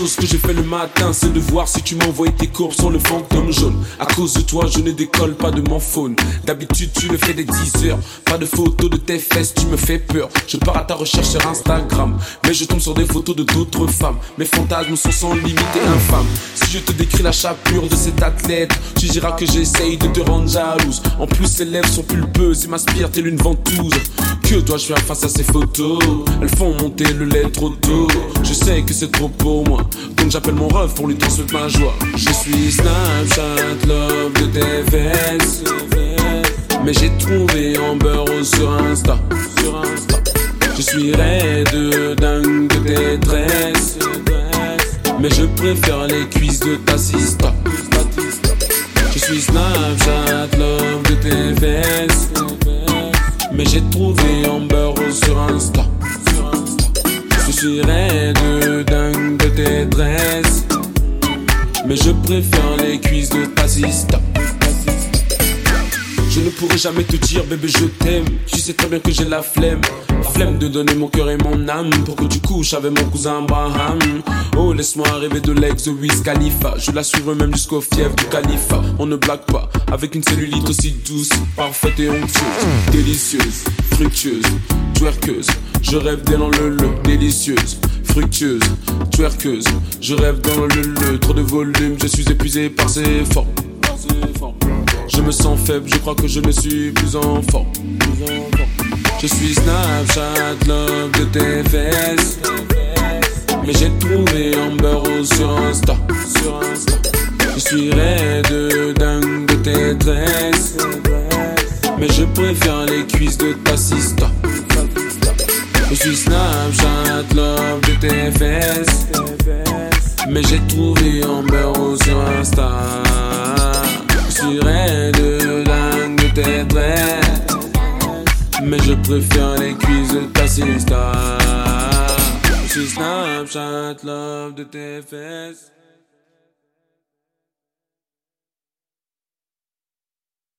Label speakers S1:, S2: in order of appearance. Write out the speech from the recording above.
S1: chose que j'ai fait le matin, c'est de voir si tu m'envoyais tes courbes sur le fantôme jaune. À cause de toi, je ne décolle pas de mon phone. D'habitude, tu le fais des 10 heures. Pas de photos de tes fesses, tu me fais peur. Je pars à ta recherche sur Instagram, mais je tombe sur des photos de d'autres femmes. Mes fantasmes sont sans limite et infâmes. Si je te décris la chapure de cet athlète, tu diras que j'essaye de te rendre jalouse. En plus, ses lèvres sont pulpeuses et m'aspirent telle une ventouse. Que dois-je faire face à ces photos? Elles font monter le lait trop tôt. Je sais que c'est trop pour moi, donc j'appelle mon ref pour lui transmettre ma joie. Je suis Snapchat, love de tes fesses. Mais j'ai trouvé Amber sur Insta. Sur. Je suis raide, dingue de tes tresses. Mais je préfère les cuisses de ta sista. Je suis Snapchat, love Je suis raide, dingue de tes. Mais je préfère les cuisses de ta sista. Je ne pourrai jamais te dire bébé je t'aime. Tu sais très bien que j'ai la flemme. Flemme de donner mon cœur et mon âme Pour que tu couches avec mon cousin Abraham. Oh laisse-moi rêver de l'ex de Wiz Khalifa. Je la suivrai même jusqu'au fief du Khalifa On ne blague pas avec une cellulite aussi douce Parfaite et onctueuse. Délicieuse, fructueuse, twerkeuse. Je rêve d'elle en le le Délicieuse, fructueuse, twerkeuse. Je rêve dans le le. Trop de volume, je suis épuisé par ces efforts je me sens faible, je crois que je ne suis plus en forme. Je suis Snapchat, love de tes fesses. Mais j'ai trouvé Amber sur Insta. Je suis raide, dingue de tes tresses. Mais je préfère les cuisses de ta sista. Je suis Snapchat, love de tes fesses. Mais j'ai trouvé Amber sur Insta. Dingue de tresses. Mais je préfère les cuisses de ta sista. Je suis Snapchat, love de tes fesses.